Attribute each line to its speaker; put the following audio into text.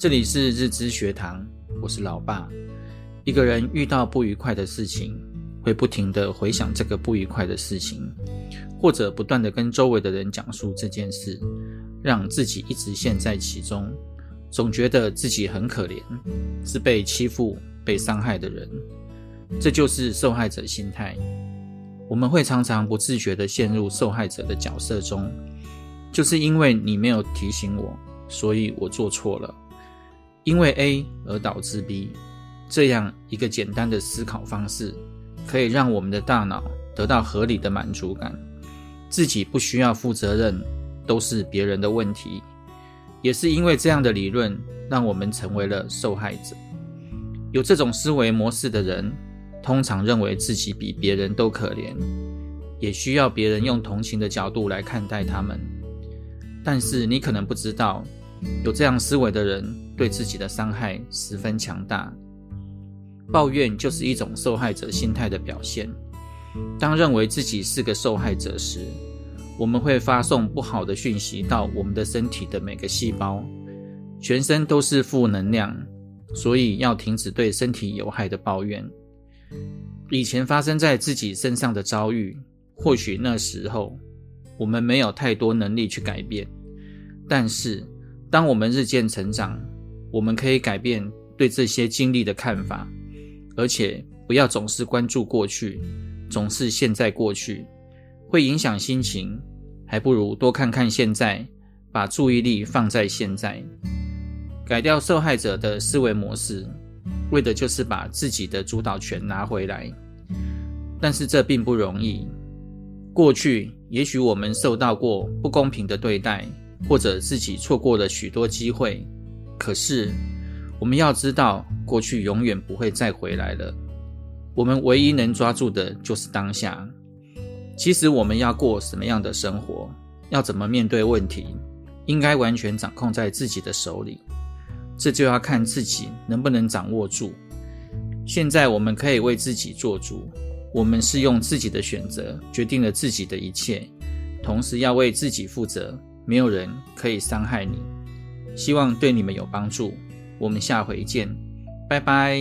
Speaker 1: 这里是日知学堂，我是老爸。一个人遇到不愉快的事情，会不停地回想这个不愉快的事情，或者不断地跟周围的人讲述这件事，让自己一直陷在其中，总觉得自己很可怜，是被欺负、被伤害的人。这就是受害者心态。我们会常常不自觉地陷入受害者的角色中，就是因为你没有提醒我，所以我做错了。因为 A 而导致 B，这样一个简单的思考方式，可以让我们的大脑得到合理的满足感，自己不需要负责任，都是别人的问题。也是因为这样的理论，让我们成为了受害者。有这种思维模式的人，通常认为自己比别人都可怜，也需要别人用同情的角度来看待他们。但是你可能不知道，有这样思维的人，对自己的伤害十分强大。抱怨就是一种受害者心态的表现。当认为自己是个受害者时，我们会发送不好的讯息到我们的身体的每个细胞，全身都是负能量，所以要停止对身体有害的抱怨。以前发生在自己身上的遭遇，或许那时候我们没有太多能力去改变，但是当我们日渐成长，我们可以改变对这些经历的看法，而且不要总是关注过去，总是陷在过去，会影响心情，还不如多看看现在，把注意力放在现在，改掉受害者的思维模式，为的就是把自己的主导权拿回来。但是这并不容易，过去也许我们受到过不公平的对待，或者自己错过了许多机会。可是，我们要知道，过去永远不会再回来了。我们唯一能抓住的就是当下。其实，我们要过什么样的生活，要怎么面对问题，应该完全掌控在自己的手里。这就要看自己能不能掌握住。现在，我们可以为自己做主。我们是用自己的选择决定了自己的一切，同时要为自己负责。没有人可以伤害你。希望对你们有帮助，我们下回见，拜拜。